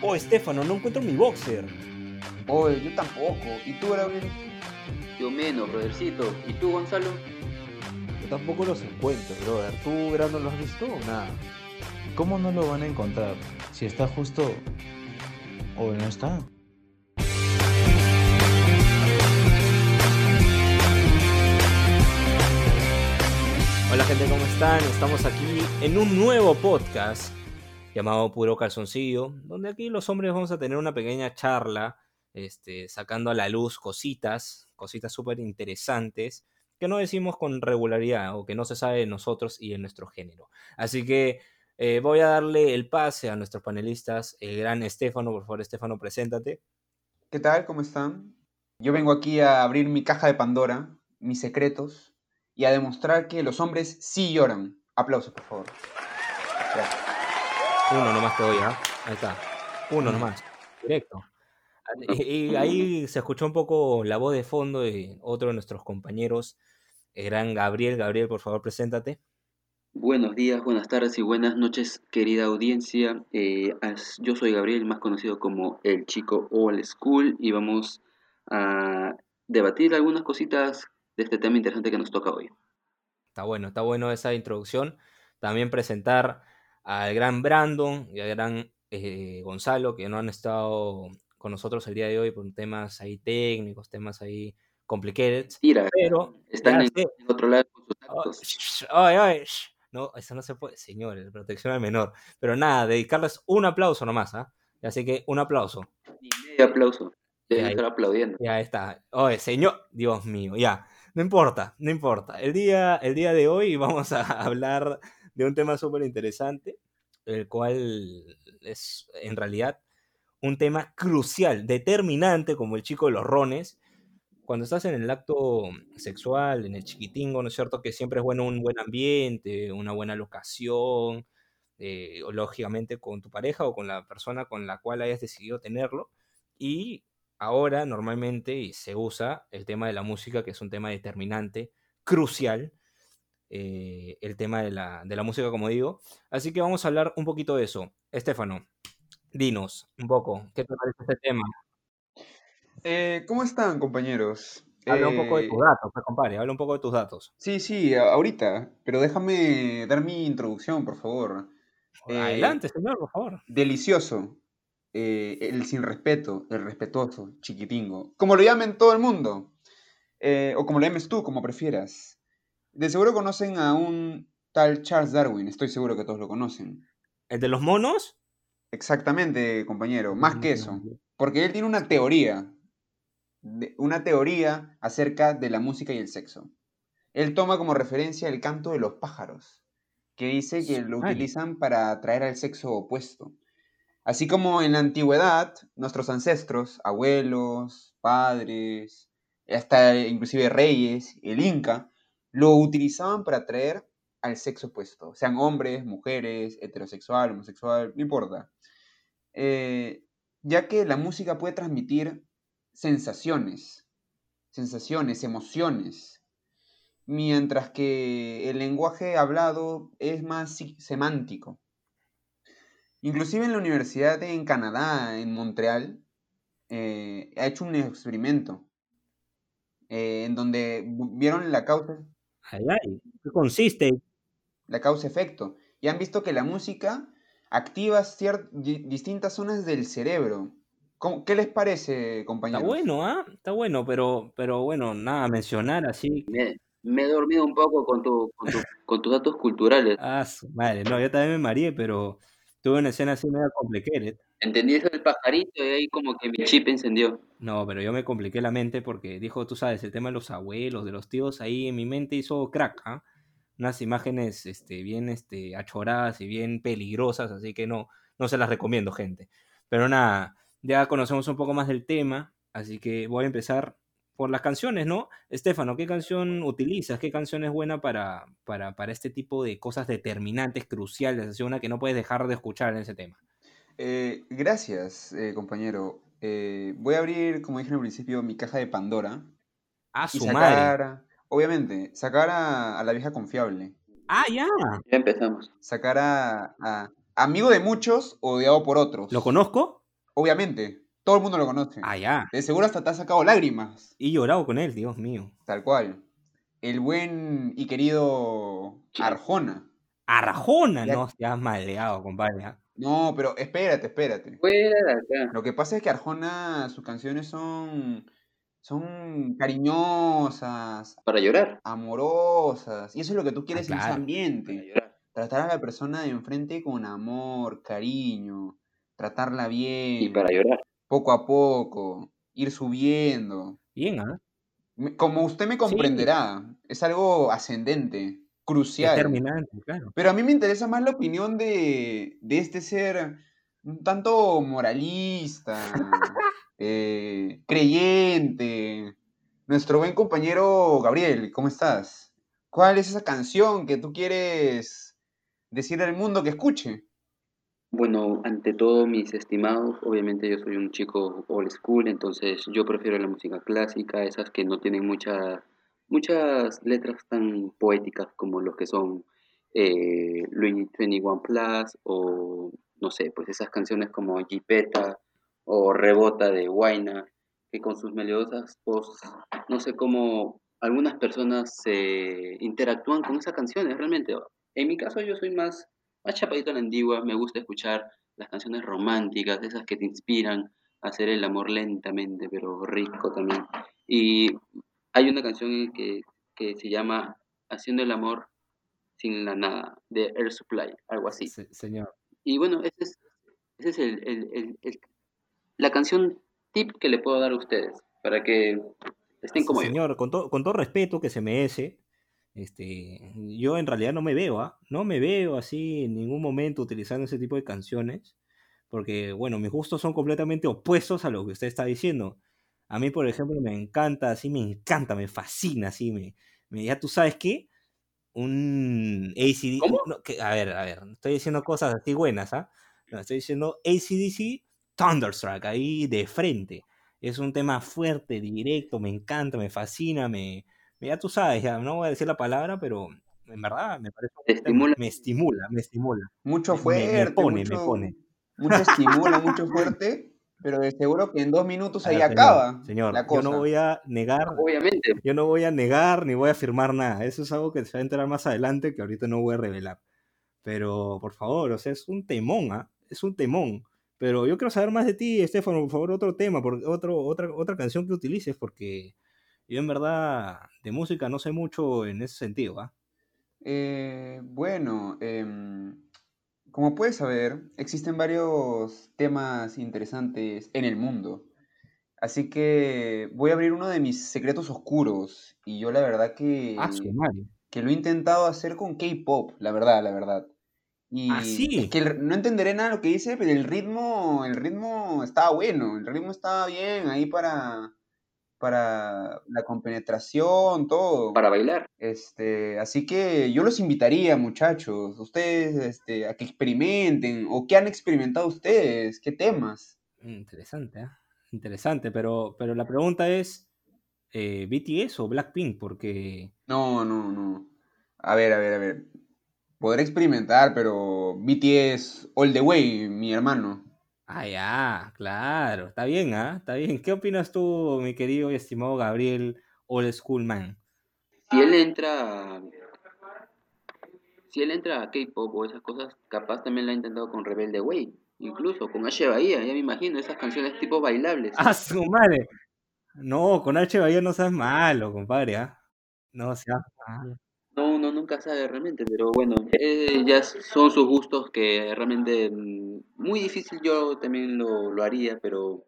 Oh, Estefano, no encuentro mi boxer. Oye, yo tampoco. ¿Y tú, Gabriel? Yo menos, brothercito. ¿Y tú, Gonzalo? Yo tampoco los encuentro, brother. ¿Tú, Grano, los has visto o nada? ¿Cómo no lo van a encontrar? Si está justo... ¿O no está? Hola gente, ¿cómo están? Estamos aquí en un nuevo podcast llamado Puro Calzoncillo, donde aquí los hombres vamos a tener una pequeña charla, este, sacando a la luz cositas, cositas súper interesantes, que no decimos con regularidad o que no se sabe de nosotros y de nuestro género. Así que eh, voy a darle el pase a nuestros panelistas, el gran Estefano, por favor, Estefano, preséntate. ¿Qué tal? ¿Cómo están? Yo vengo aquí a abrir mi caja de Pandora, mis secretos, y a demostrar que los hombres sí lloran. Aplausos, por favor. Gracias. Uno nomás te doy, ¿ah? Ahí está. Uno nomás. Directo. Y, y ahí se escuchó un poco la voz de fondo de otro de nuestros compañeros, el gran Gabriel. Gabriel, por favor, preséntate. Buenos días, buenas tardes y buenas noches, querida audiencia. Eh, yo soy Gabriel, más conocido como el chico old school, y vamos a debatir algunas cositas de este tema interesante que nos toca hoy. Está bueno, está bueno esa introducción. También presentar al gran Brandon y al gran eh, Gonzalo, que no han estado con nosotros el día de hoy por temas ahí técnicos, temas ahí complicated. Tira, Pero, están en, en otro lado con sus actos. shh, ay, ay. No, eso no se puede, señores, protección al menor. Pero nada, dedicarles un aplauso nomás, ¿ah? Así que un aplauso. Ni medio aplauso. Deben Ya, estar aplaudiendo. Ya está. Oye, señor, Dios mío, ya. No importa, no importa. El día, el día de hoy vamos a hablar de un tema súper interesante, el cual es en realidad un tema crucial, determinante, como el chico de los rones. Cuando estás en el acto sexual, en el chiquitingo, ¿no es cierto? Que siempre es bueno un buen ambiente, una buena locación, eh, lógicamente con tu pareja o con la persona con la cual hayas decidido tenerlo. Y ahora normalmente se usa el tema de la música, que es un tema determinante, crucial, eh, el tema de la, de la música, como digo. Así que vamos a hablar un poquito de eso. Estefano, dinos un poco, ¿qué te parece este tema? Eh, ¿Cómo están, compañeros? Habla un poco de Eh, tus datos, pues, compadre, habla un poco de tus datos. Sí, sí, ahorita, pero déjame dar mi introducción, por favor. Eh, Adelante, señor, por favor. Delicioso, eh, el sin respeto, el respetuoso, chiquitingo, como lo llamen todo el mundo, eh, o como lo llames tú, como prefieras. De seguro conocen a un tal Charles Darwin, estoy seguro que todos lo conocen. ¿El de los monos? Exactamente, compañero, más que eso, porque él tiene una teoría, una teoría acerca de la música y el sexo. Él toma como referencia el canto de los pájaros, que dice que lo utilizan para atraer al sexo opuesto. Así como en la antigüedad, nuestros ancestros, abuelos, padres, hasta inclusive reyes, el Inca, lo utilizaban para atraer al sexo opuesto, sean hombres, mujeres, heterosexual, homosexual, no importa. Eh, ya que la música puede transmitir sensaciones, sensaciones, emociones, mientras que el lenguaje hablado es más semántico. Inclusive en la universidad en Canadá, en Montreal, eh, ha hecho un experimento eh, en donde vieron la causa, Ay, ay, ¿qué consiste? la causa-efecto y han visto que la música activa distintas zonas del cerebro. ¿Cómo- ¿Qué les parece, Está compañeros? bueno, ¿ah? Está bueno, pero, pero bueno, nada, mencionar así. Me, me he dormido un poco con, tu, con, tu- con tus datos culturales. Ah, su madre, no, yo también me mareé, pero tuve una escena así media complicated. Entendí eso del pajarito y ahí como que mi chip encendió. No, pero yo me compliqué la mente porque dijo, tú sabes, el tema de los abuelos, de los tíos, ahí en mi mente hizo crack, ¿ah? Unas imágenes este, bien este, achoradas y bien peligrosas, así que no, no se las recomiendo, gente. Pero nada, ya conocemos un poco más del tema, así que voy a empezar por las canciones, ¿no? Estefano, ¿qué canción utilizas? ¿Qué canción es buena para, para, para este tipo de cosas determinantes, cruciales? Así una que no puedes dejar de escuchar en ese tema. Eh, gracias, eh, compañero. Eh, voy a abrir, como dije al principio, mi caja de Pandora A y su madre. sacar, obviamente, sacar a, a la vieja confiable. Ah, ya. Ya empezamos. Sacar a, a amigo de muchos, odiado por otros. ¿Lo conozco? Obviamente, todo el mundo lo conoce. Ah, ya. De seguro hasta te ha sacado lágrimas, Y llorado con él, Dios mío. tal cual. El buen y querido. Arjona. Arjona, Ya- no seas maleado, compadre. ¿ah? No, pero espérate, espérate. Fuera. Lo que pasa es que Arjona, sus canciones son, son cariñosas, Para llorar. amorosas, y eso es lo que tú quieres en ese claro. Para ambiente. llorar. Tratar a la persona de enfrente con amor, cariño, tratarla bien, Y para llorar. Poco a poco, ir subiendo. Bien, ¿ah? Como usted me comprenderá, es algo ascendente, crucial. Determinante, claro. Pero a mí me interesa más la opinión de, de este ser un tanto moralista, eh, creyente. Nuestro buen compañero Gabriel, ¿cómo estás? ¿Cuál es esa canción que tú quieres decirle al mundo que escuche? Bueno, ante todo, mis estimados, obviamente yo soy un chico old school, entonces yo prefiero la música clásica, esas que no tienen mucha, muchas letras tan poéticas como los que son eh, Louis 21 Plus o no sé, pues esas canciones como Jipeta o Rebota de Huayna, que con sus melodiosas voz, no sé cómo algunas personas se interactúan con esas canciones realmente. En mi caso yo soy más más chapadito a la antigua, me gusta escuchar las canciones románticas, esas que te inspiran a hacer el amor lentamente, pero rico también. Y hay una canción que, que se llama Haciendo el amor sin la nada, de Air Supply, algo así. Se- señor. Y bueno, ese es, ese es el, el- el- la canción tip que le puedo dar a ustedes, para que estén como yo. Señor, con, to- con todo respeto que se merece, este, yo en realidad no me veo, ¿ah? No me veo así en ningún momento utilizando ese tipo de canciones, porque, bueno, mis gustos son completamente opuestos a lo que usted está diciendo. A mí, por ejemplo, me encanta, así me encanta, me fascina, así me, me- ya tú sabes qué, un ACDC, no, que- a ver, a ver, no estoy diciendo cosas así buenas, ¿ah? No, estoy diciendo ACDC Thunderstruck, ahí de frente. Es un tema fuerte, directo, me encanta, me fascina, me- ya tú sabes, ya no voy a decir la palabra, pero en verdad me parece estimula. me estimula, me estimula. Mucho Me- me- fuerte, me pone, me mucho, pone. mucho estimula, mucho fuerte, pero seguro que en dos minutos ahí señor, acaba Señor, la yo cosa. no voy a negar, Obviamente, yo no voy a negar ni voy a afirmar nada. Eso es algo que se va a enterar más adelante que ahorita no voy a revelar. Pero, por favor, o sea, es un temón, ¿ah? Es un temón. Pero yo quiero saber más de ti, Estefano, por favor, otro tema, por, otro, otra, otra canción que utilices, porque yo en verdad de música no sé mucho en ese sentido, ¿ah? Eh, bueno, em, como puedes saber, existen varios temas interesantes en el mundo. Así que voy a abrir uno de mis secretos oscuros. Y yo la verdad que, Ah, madre. que lo he intentado hacer con K-pop, la verdad, la verdad. Y Ah, sí. es que el- no entenderé nada de lo que dice, pero el ritmo, el ritmo estaba bueno, el ritmo estaba bien ahí para, para la compenetración, todo. para bailar. Este, así que yo los invitaría, muchachos, ustedes, este, a que experimenten, o qué han experimentado ustedes, qué temas. Interesante, ¿ah? Interesante, pero, pero la pregunta es, eh, ¿BTS o Blackpink? Porque... No, no, no. A ver, a ver, a ver. Podré experimentar, pero BTS all the way, mi hermano. Ah, ya, claro, está bien, ¿ah? Está bien. ¿Qué opinas tú, mi querido y estimado Gabriel Old School Man? Si él entra a- si él entra a K-pop o esas cosas, capaz también lo ha intentado con Rebelde Way, incluso con H Bahía, ya me imagino, esas canciones tipo bailables. ¡Ah, su madre! No, con H Bahía no seas malo, compadre, ¿ah? No seas malo. No, uno nunca sabe realmente, pero bueno, eh, ya son sus gustos que realmente mm, muy difícil yo también lo, lo haría, pero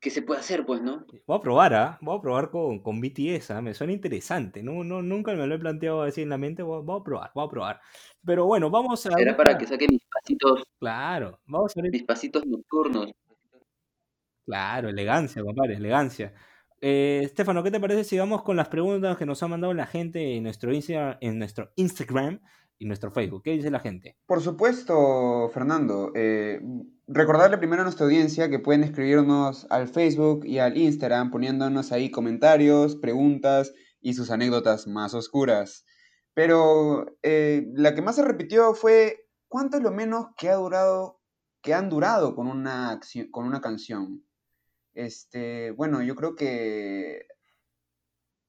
¿qué se puede hacer pues, no? Voy a probar, ¿ah? Voy a probar con, con BTS, ¿ah? Me suena interesante. No, no, nunca me lo he planteado así en la mente. Voy, voy a probar, voy a probar. Pero bueno, vamos a... Será para que saque mis pasitos, Claro, vamos a ver mis pasitos nocturnos. Claro, elegancia, compadre, elegancia. Eh, Estefano, ¿qué te parece si vamos con las preguntas que nos ha mandado la gente en nuestro, en nuestro Instagram y nuestro Facebook? ¿Qué dice la gente? Por supuesto, Fernando. eh, recordarle primero a nuestra audiencia que pueden escribirnos al Facebook y al Instagram poniéndonos ahí comentarios, preguntas y sus anécdotas más oscuras. Pero eh, la que más se repitió fue ¿cuánto es lo menos que ha durado, que han durado con una, con una canción? Este, bueno, yo creo que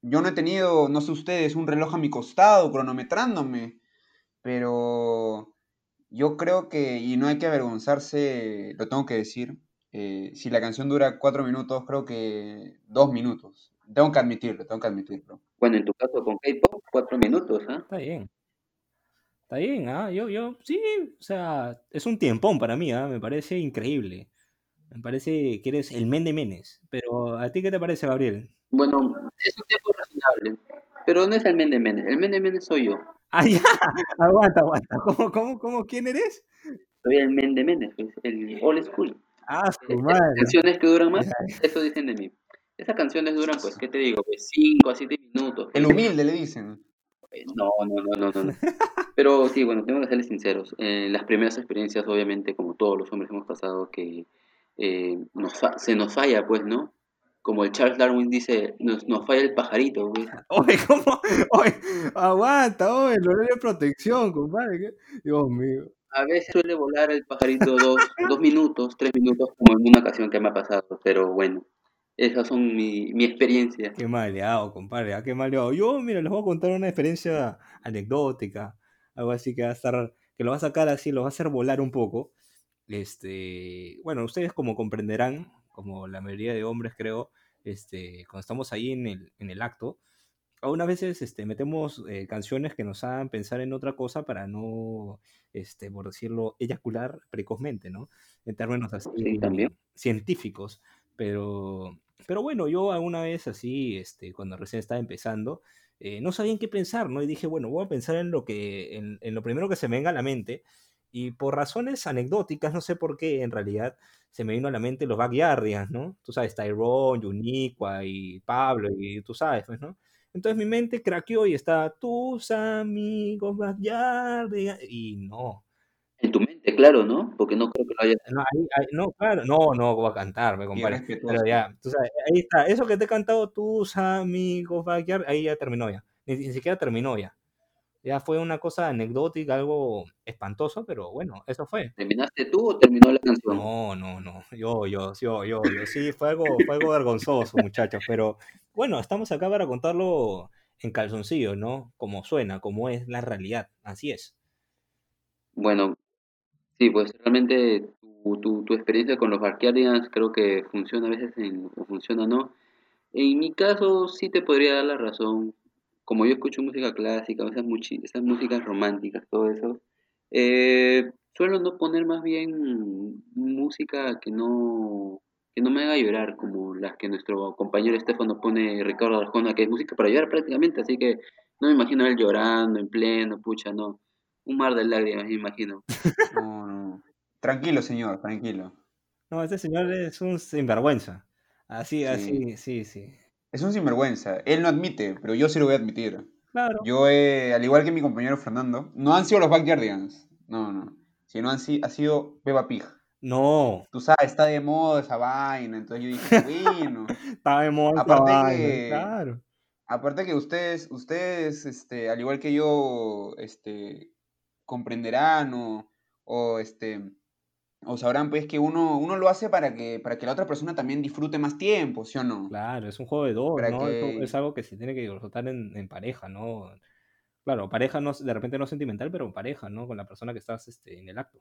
yo no he tenido, no sé ustedes, un reloj a mi costado cronometrándome, pero yo creo que, y no hay que avergonzarse, lo tengo que decir, eh, si la canción dura cuatro minutos, creo que dos minutos. Tengo que admitirlo, tengo que admitirlo. Bueno, en tu caso con K-pop, cuatro minutos, ¿ah? Está bien. Está bien, ¿ah? Yo, yo, sí, o sea, es un tiempón para mí, ¿ah? Me parece increíble. Me parece que eres el men de menes. Pero, ¿a ti qué te parece, Gabriel? Bueno, es un tiempo razonable, pero no es el men de Menes, el men de Menes soy yo. Ah, ya, aguanta, aguanta. ¿Cómo, cómo, cómo, quién eres? Soy el men de Menes, pues, el old school. Ah, su madre. canciones que duran más, eso dicen de mí. Esas canciones duran, pues, ¿qué te digo? Pues 5 a 7 minutos. El humilde le dicen. Eh, No, no, no, no, no. no. Pero sí, bueno, tengo que serles sinceros. Eh, las primeras experiencias, obviamente, como todos los hombres hemos pasado, que eh, nos fa- se nos falla, pues, ¿no? Como el Charles Darwin dice, nos, nos falla el pajarito, pues. Oye, ¿cómo? Oye, aguanta, oye, lo de protección, compadre. Dios mío. A veces suele volar el pajarito dos, dos minutos, tres minutos, como en una ocasión que me ha pasado, pero bueno, esas son mi, mi experiencia. Qué maleado, compadre, ah, qué maleado. Yo, mira, les voy a contar una experiencia anecdótica, algo así que va a estar, que lo va a sacar así, lo va a hacer volar un poco. Este, bueno, ustedes como comprenderán, como la mayoría de hombres creo, este, cuando estamos ahí en el, en el acto, algunas veces este, metemos eh, canciones que nos hagan pensar en otra cosa para no, este, por decirlo, eyacular precozmente, ¿no? En términos así Sí, también. científicos. Pero, pero bueno, yo alguna vez así, este, cuando recién estaba empezando, eh, no sabía en qué pensar, ¿no? Y dije, bueno, voy a pensar en lo que, en, en lo primero que se me venga a la mente. Y por razones anecdóticas, no sé por qué, en realidad, se me vino a la mente los Backyardigans, ¿no? Tú sabes, Tyrone, Yuniqua y Pablo, y tú sabes, pues, ¿no? Entonces mi mente craqueó y está, tus amigos Backyardigans, y no. En tu mente, claro, ¿no? Porque no creo que lo hayas... No, ahí- ahí- no, claro, no, no voy a cantarme, compadre. respetuoso. Pero ya, tú sabes, ahí está, eso que te he cantado tus amigos Backyard, ahí ya terminó ya. Ni, ni siquiera terminó ya. Ya fue una cosa anecdótica, algo espantoso, pero bueno, eso fue. ¿Terminaste tú o terminó la canción? No, no, no. Yo, yo, yo, yo, yo. Sí, fue algo, fue algo vergonzoso, muchachos. Pero bueno, estamos acá para contarlo en calzoncillo, ¿no? Como suena, como es la realidad. Así es. Bueno, sí, pues realmente tu, tu, tu experiencia con los Backyardigans creo que funciona a veces en, o funciona no. En mi caso sí te podría dar la razón. Como yo escucho música clásica, esas, muchi- esas músicas románticas, todo eso, eh, suelo no poner más bien música que no, que no me haga llorar, como las que nuestro compañero Estefano pone Ricardo Arjona, que es música para llorar prácticamente, así que no me imagino a él llorando en pleno, pucha, no. Un mar de lágrimas, me imagino. No, no. Tranquilo, señor, tranquilo. No, este señor es un sinvergüenza. Así, Sí. así, sí, sí. Es un sinvergüenza. Él no admite, pero yo sí lo voy a admitir. Claro. Yo, he, al igual que mi compañero Fernando, no han sido los Backyardigans. No, no. Sino han si- ha sido Peppa Pig. No, Tú sabes, está de moda esa vaina. Entonces yo dije, bueno. está de moda esa Aparte vaina, que- Claro. Aparte que ustedes, ustedes, este, al igual que yo, este, comprenderán o, o, este, o sabrán pues que uno, uno lo hace para que, para que la otra persona también disfrute más tiempo, ¿sí o no? Claro, es un juego de dos, Para ¿no? Eso que- Es algo que se tiene que disfrutar en, en pareja, ¿no? Claro, pareja no, de repente no sentimental, pero pareja, ¿no? Con la persona que estás este, en el acto.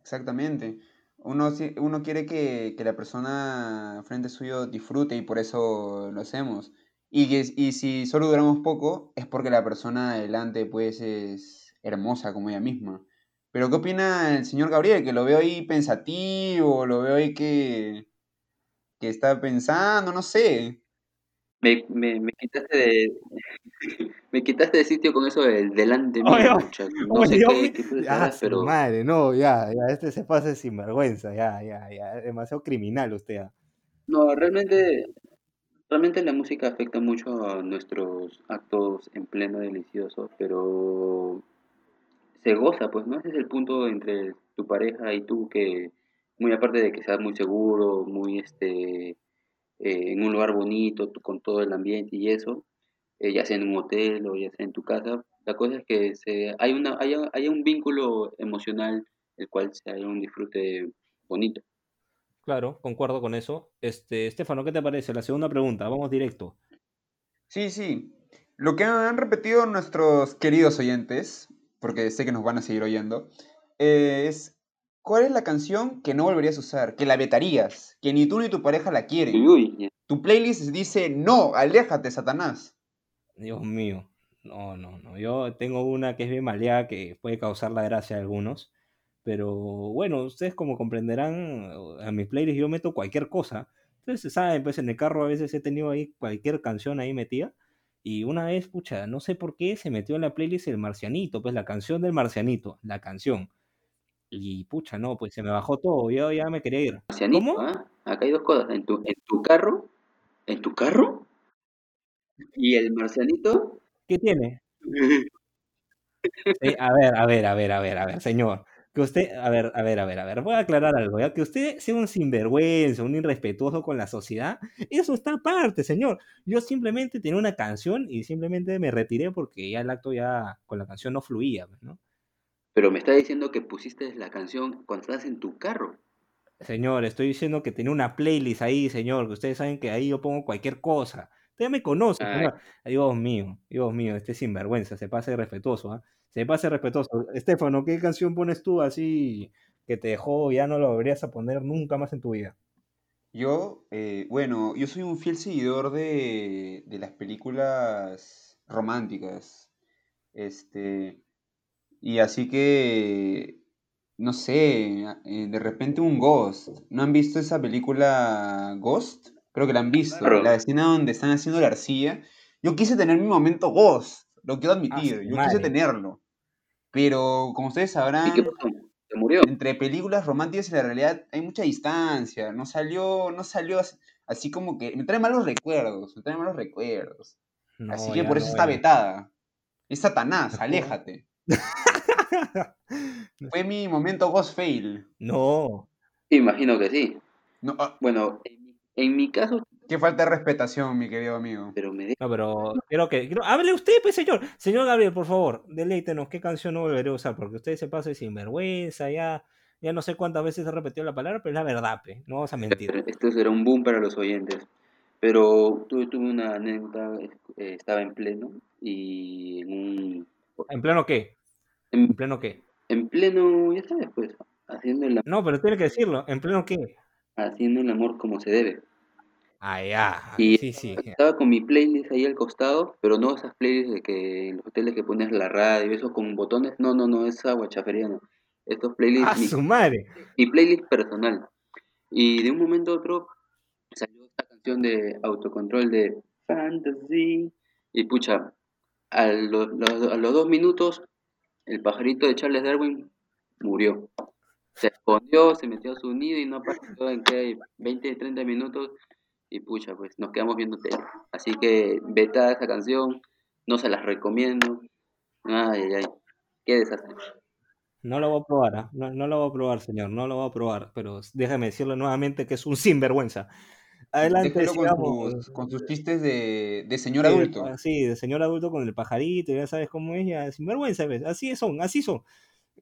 Exactamente. Uno, uno quiere que, que la persona frente suyo disfrute y por eso lo hacemos. Y, que, y si solo duramos poco, es porque la persona adelante pues es hermosa como ella misma. Pero ¿qué opina el señor Gabriel? Que lo veo ahí pensativo, lo veo ahí que, que está pensando, no sé. Me, me, me quitaste de me quitaste de sitio con eso del delante mío, muchacho. No Oye, sé qué, qué tú Ah, pero madre, no, ya, ya, este se pasa de sinvergüenza, ya, ya, ya, demasiado criminal usted. no, realmente realmente la música afecta mucho a nuestros actos en pleno delicioso, pero se goza, pues, ¿no? Ese es el punto entre tu pareja y tú que muy aparte de que seas muy seguro, muy este eh, en un lugar bonito, tú- con todo el ambiente y eso, eh, ya sea en un hotel o ya sea en tu casa. La cosa es que se, hay, una, hay, hay un vínculo emocional el cual se haya un disfrute bonito. Claro, concuerdo con eso. Este, Estefano, ¿qué te parece? La segunda pregunta, vamos directo. Sí, sí. Lo que han repetido nuestros queridos oyentes, porque sé que nos van a seguir oyendo, eh, es ¿cuál es la canción que no volverías a usar? Que la vetarías, que ni tú ni tu pareja la quieren. Uy, uy, Tu playlist dice, no, aléjate, Satanás. Dios mío. No, no, no. Yo tengo una que es bien maleada que puede causar la gracia a algunos. Pero bueno, ustedes como comprenderán, a mi playlist yo meto cualquier cosa. Entonces, saben, pues en el carro a veces he tenido ahí cualquier canción ahí metida. Y una vez, pucha, no sé por qué se metió en la playlist el marcianito, pues la canción del marcianito, la canción. Y pucha, no, pues se me bajó todo, yo ya me quería ir. marcianito, ¿Cómo? ¿ah? Acá hay dos cosas. En tu, en tu carro, en tu carro, y el marcianito. ¿Qué tiene? Sí, a ver, a ver, a ver, a ver, a ver, señor. Que usted, a ver, a ver, a ver, a ver, voy a aclarar algo, ya que usted sea un sinvergüenza, un irrespetuoso con la sociedad, eso está aparte, señor. Yo simplemente tenía una canción y simplemente me retiré porque ya el acto ya con la canción no fluía, pues, ¿no? Pero me está diciendo que pusiste la canción cuando estás en tu carro. Señor, estoy diciendo que tenía una playlist ahí, señor, que ustedes saben que ahí yo pongo cualquier cosa. Usted ya me conoce, Ay. señor. Dios mío, Dios mío, este sinvergüenza, se pasa de respetuoso, ¿ah? Se pasa de respetuoso. Estefano, ¿qué canción pones tú así que te dejó, ya no lo deberías a poner nunca más en tu vida? Yo, eh, bueno, yo soy un fiel seguidor de, de las películas románticas. Este, y así que, no sé, eh, de repente un Ghost. ¿No han visto esa película Ghost? Creo que la han visto. Claro. La escena donde están haciendo la arcilla. Yo quise tener mi momento Ghost, lo quiero admitir. su Yo quise madre. tenerlo. Pero, como ustedes ¿Y sabrán, qué pasó? ¿Se murió? entre películas románticas y la realidad hay mucha distancia. No salió, no salió as- así como que. Me trae malos recuerdos. Me trae malos recuerdos. No, así que por eso no, está ya. vetada. Es Satanás, aléjate. Fue mi momento Ghost Fail. No, Imagino que sí. No, ah, Bueno, en mi caso, qué falta de respetación, mi querido amigo. pero me no, pero quiero que. quiero- hable usted, pues, señor. Señor Gabriel, por favor, deleítenos. ¿Qué canción no volveré a usar? Porque usted se pasa de sinvergüenza, ya. Ya no sé cuántas veces ha repetido la palabra, pero es la verdad, pe. No vamos a mentir. Esto será un boom para los oyentes. Pero tuve, tuve una anécdota, eh, estaba en pleno y en un... ¿En pleno qué? En, ¿En pleno qué? en pleno, ya sabes, pues, haciendo el, No, pero tiene que decirlo. ¿En pleno qué? haciendo el amor como se debe. Ah, ya. Y Sí, estaba con mi playlist ahí al costado, pero no esas playlists de que en los hoteles que pones la radio, eso con botones, no, no, no, esa guachafería no. Estos playlists, ¡Ah, mi, su madre! mi playlist personal. Y de un momento a otro salió esta canción de autocontrol de Fantasy. Y pucha, a los, los- a los dos minutos, el pajarito de Charles Darwin murió. Se escondió, se metió a su nido y no apareció en que 20, 30 minutos. Y pucha, pues nos quedamos viendo tele. Así que veta esa canción, no se las recomiendo. Ay, ay, ay, qué desastre. No lo voy a probar, ¿ah? no, no lo voy a probar, señor, no lo voy a probar, pero déjame decirle nuevamente que es un sinvergüenza. Adelante, con sigamos. sus, con sus chistes de, de señor Sí, adulto. ah, Sí, de señor adulto con el pajarito, ya sabes cómo es, ya sinvergüenza, ¿ves? Así son, así son.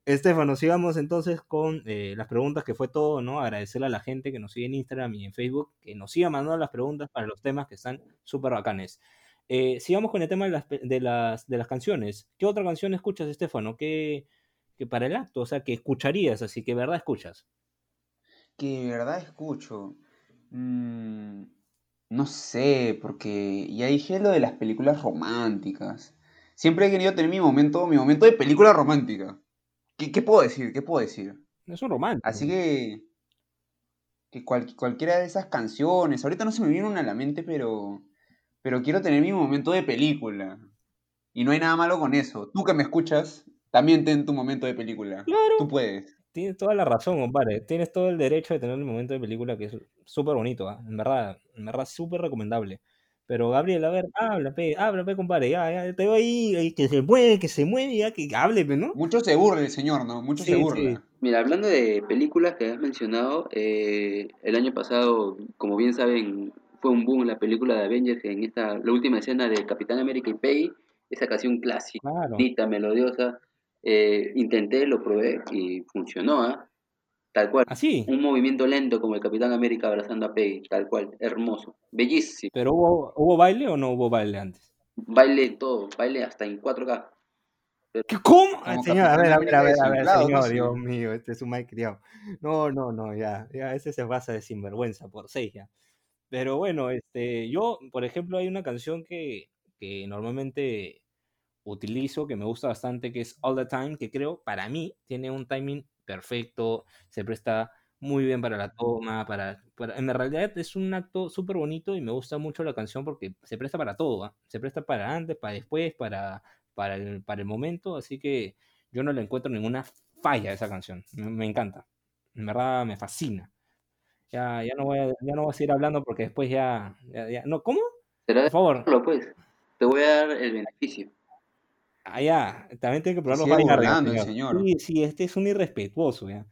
Estefano, sigamos entonces con eh, las preguntas, que fue todo, ¿no? Agradecerle a la gente que nos sigue en Instagram y en Facebook, que nos siga mandando las preguntas para los temas que están súper bacanes. Eh, sigamos con el tema de las, de, las, de las canciones. ¿Qué otra canción escuchas, Estefano? ¿Qué, que para el acto? O sea, que escucharías, así que verdad escuchas. Que verdad escucho. Mm, no sé, porque ya dije lo de las películas románticas. Siempre he querido tener mi momento, mi momento de película romántica. ¿Qué, qué puedo decir? ¿Qué puedo decir? Es un romántico. Así que, que cual- cualquiera de esas canciones, ahorita no se me viene una a la mente, pero, pero quiero tener mi momento de película. Y no hay nada malo con eso. Tú que me escuchas, también ten tu momento de película. Claro. Tú puedes. Tienes toda la razón, compadre. Tienes todo el derecho de tener el momento de película que es súper bonito. En verdad, en verdad, súper recomendable. Pero Gabriel, a ver, habla, pe, habla, pe, compadre, ya, ya, te veo ahí, que se mueve, que se mueve, ya, que hable, pe, ¿no? Mucho se burla el señor, ¿no? Mucho Sí, se sí. burla. Mira, hablando de películas que has mencionado, eh, el año pasado, como bien saben, fue un boom la película de Avengers en esta, la última escena de Capitán América y Peggy, esa canción clásica, Claro. bonita, melodiosa. eh, intenté, lo probé y funcionó, ¿ah? Tal cual. Así. Un movimiento lento como el Capitán América abrazando a Peggy, tal cual, hermoso, bellísimo. ¿Pero hubo, hubo baile o no hubo baile antes? Baile todo, baile hasta en 4K. ¿Qué, ¿Cómo? Ay, señor, a ver, a ver, a ver, a ver, señor, desinflado, Dios ¿no? mío, este es un mal criado. No, no, no, ya, ya, ese se pasa de sinvergüenza por seis ya. Pero bueno, este, yo, por ejemplo, hay una canción que, que normalmente utilizo, que me gusta bastante, que es All the Time, que creo, para mí, tiene un timing perfecto, se presta muy bien para la toma, para, para- en realidad es un acto súper bonito y me gusta mucho la canción porque se presta para todo, ¿ah? Se presta para antes, para después, para, para el, para el momento, así que yo no le encuentro ninguna falla a esa canción, me, me encanta, en verdad me fascina. Ya, ya no voy a, ya no voy a seguir hablando porque después ya, ya- ya- no, ¿cómo? ¿Será Por favor, pues, te voy a dar el beneficio. Ah, ya, también tiene que probar los bailarines. Sí, sí, este es un irrespetuoso, ya.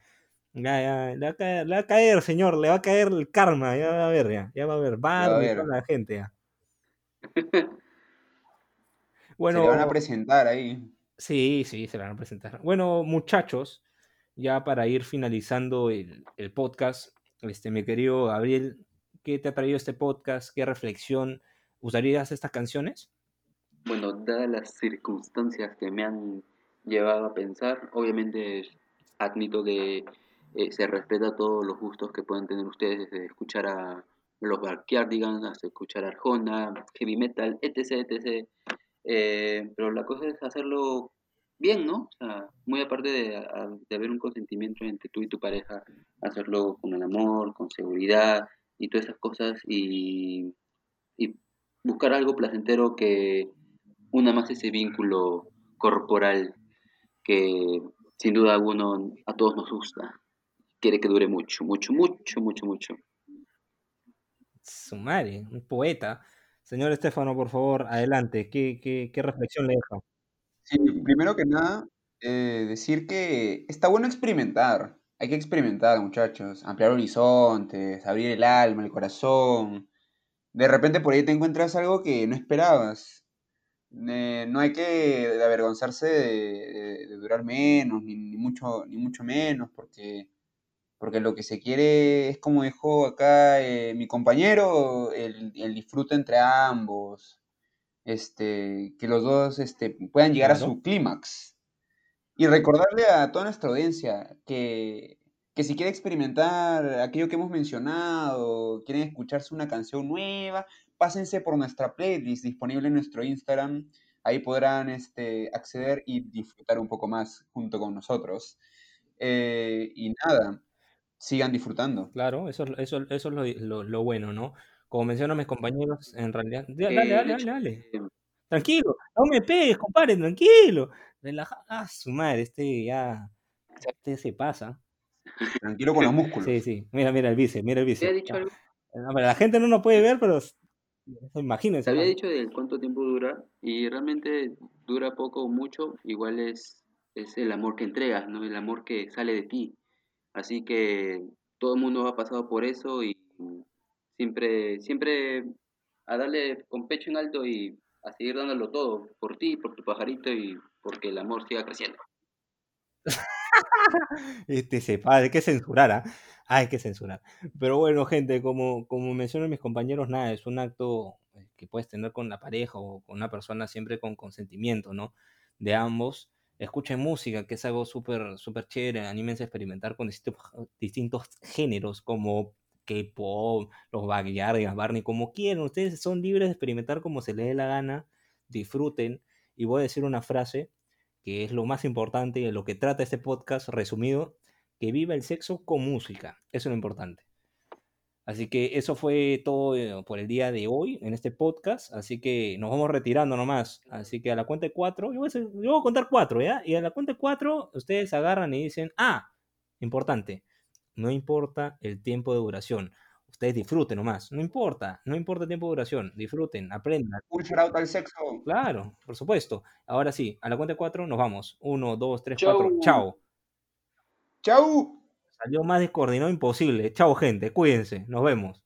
Ya, ya, le va a caer, le va a caer, señor, le va a caer el karma, ya va a ver, ya, ya va a ver, Barney, ver. toda la gente, ya. Se Bueno, le van a presentar ahí. sí, sí, se van a presentar. Bueno, muchachos, ya para ir finalizando el, el podcast, este, mi querido Gabriel, ¿qué te ha traído este podcast? ¿Qué reflexión? ¿Usarías estas canciones? Bueno, dadas las circunstancias que me han llevado a pensar, obviamente admito que eh, se respeta todos los gustos que pueden tener ustedes, desde escuchar a los Backyardigans hasta escuchar a Arjona, heavy metal, etc, etc. Eh, pero la cosa es hacerlo bien, ¿no? O sea, muy aparte de, de haber un consentimiento entre tú y tu pareja, hacerlo con el amor, con seguridad y todas esas cosas y, y buscar algo placentero que una más ese vínculo corporal que sin duda alguno a todos nos gusta. Quiere que dure mucho, mucho, mucho, mucho, mucho. Su madre, un poeta. Señor Estefano, por favor, adelante. ¿Qué, qué, qué reflexión le deja? Sí, primero que nada, eh, decir que está bueno experimentar. Hay que experimentar, muchachos. Ampliar horizontes, abrir el alma, el corazón. De repente por ahí te encuentras algo que no esperabas. Eh, no hay que avergonzarse de, de- de durar menos, ni, ni mucho, ni mucho menos, porque, porque lo que se quiere es, como dijo acá eh, mi compañero, el, el disfrute entre ambos este, que los dos este, puedan llegar a su clímax. Y recordarle a toda nuestra audiencia que, que si quiere experimentar aquello que hemos mencionado, quieren escucharse una canción nueva, pásense por nuestra playlist disponible en nuestro Instagram. Ahí podrán este, acceder y disfrutar un poco más junto con nosotros. Eh, y nada, sigan disfrutando. Claro, eso, es- eso, eso es lo, lo- lo bueno, ¿no? Como mencionan mis compañeros, en realidad. Dale, dale, dale, dale, Tranquilo, no me pegues, compadre, tranquilo. Relaja. Ah, su madre, este ya. Este se pasa. Tranquilo con los músculos. Sí, sí. Mira, mira el bíceps, mira el ¿Te bíceps. había dicho algo? No, pero la gente no nos puede ver, pero imagínense. Había dicho de cuánto tiempo dura y realmente dura poco o mucho, igual es, es el amor que entregas, ¿no? El amor que sale de ti. Así que todo el mundo ha pasado por eso y siempre, siempre a darle con pecho en alto y a seguir dándolo todo por ti, por tu pajarito y porque el amor siga creciendo. Este se hay que censurar, ¿ah? Ah, hay que censurar. Pero bueno, gente, como, como mencionan mis compañeros, nada, es un acto eh, que puedes tener con la pareja o con una persona siempre con consentimiento, ¿no? De ambos. Escuchen música, que es algo súper, súper chévere. Anímense a experimentar con distintos, distintos géneros como K-pop, los Backyardigans, Barney, como quieran. Ustedes son libres de experimentar como se les dé la gana. Disfruten. Y voy a decir una frase que es lo más importante y de lo que trata este podcast resumido, que viva el sexo con música. Eso es lo importante. Así que eso fue todo eh, por el día de hoy en este podcast. Así que nos vamos retirando nomás. Así que a la cuenta de cuatro, yo voy a, hacer- yo voy a contar cuatro, ¿ya? Y a la cuenta de cuatro, ustedes agarran y dicen, ah, importante, no importa el tiempo de duración. Ustedes disfruten nomás. No importa, no importa el tiempo de duración. Disfruten, aprendan. Un out al sexo. Claro, por supuesto. Ahora sí, a la cuenta de cuatro nos vamos. Uno, dos, tres, Chau. cuatro. Chao. ¡Chau! Salió más descoordinado imposible. Chao, gente. Cuídense. Nos vemos.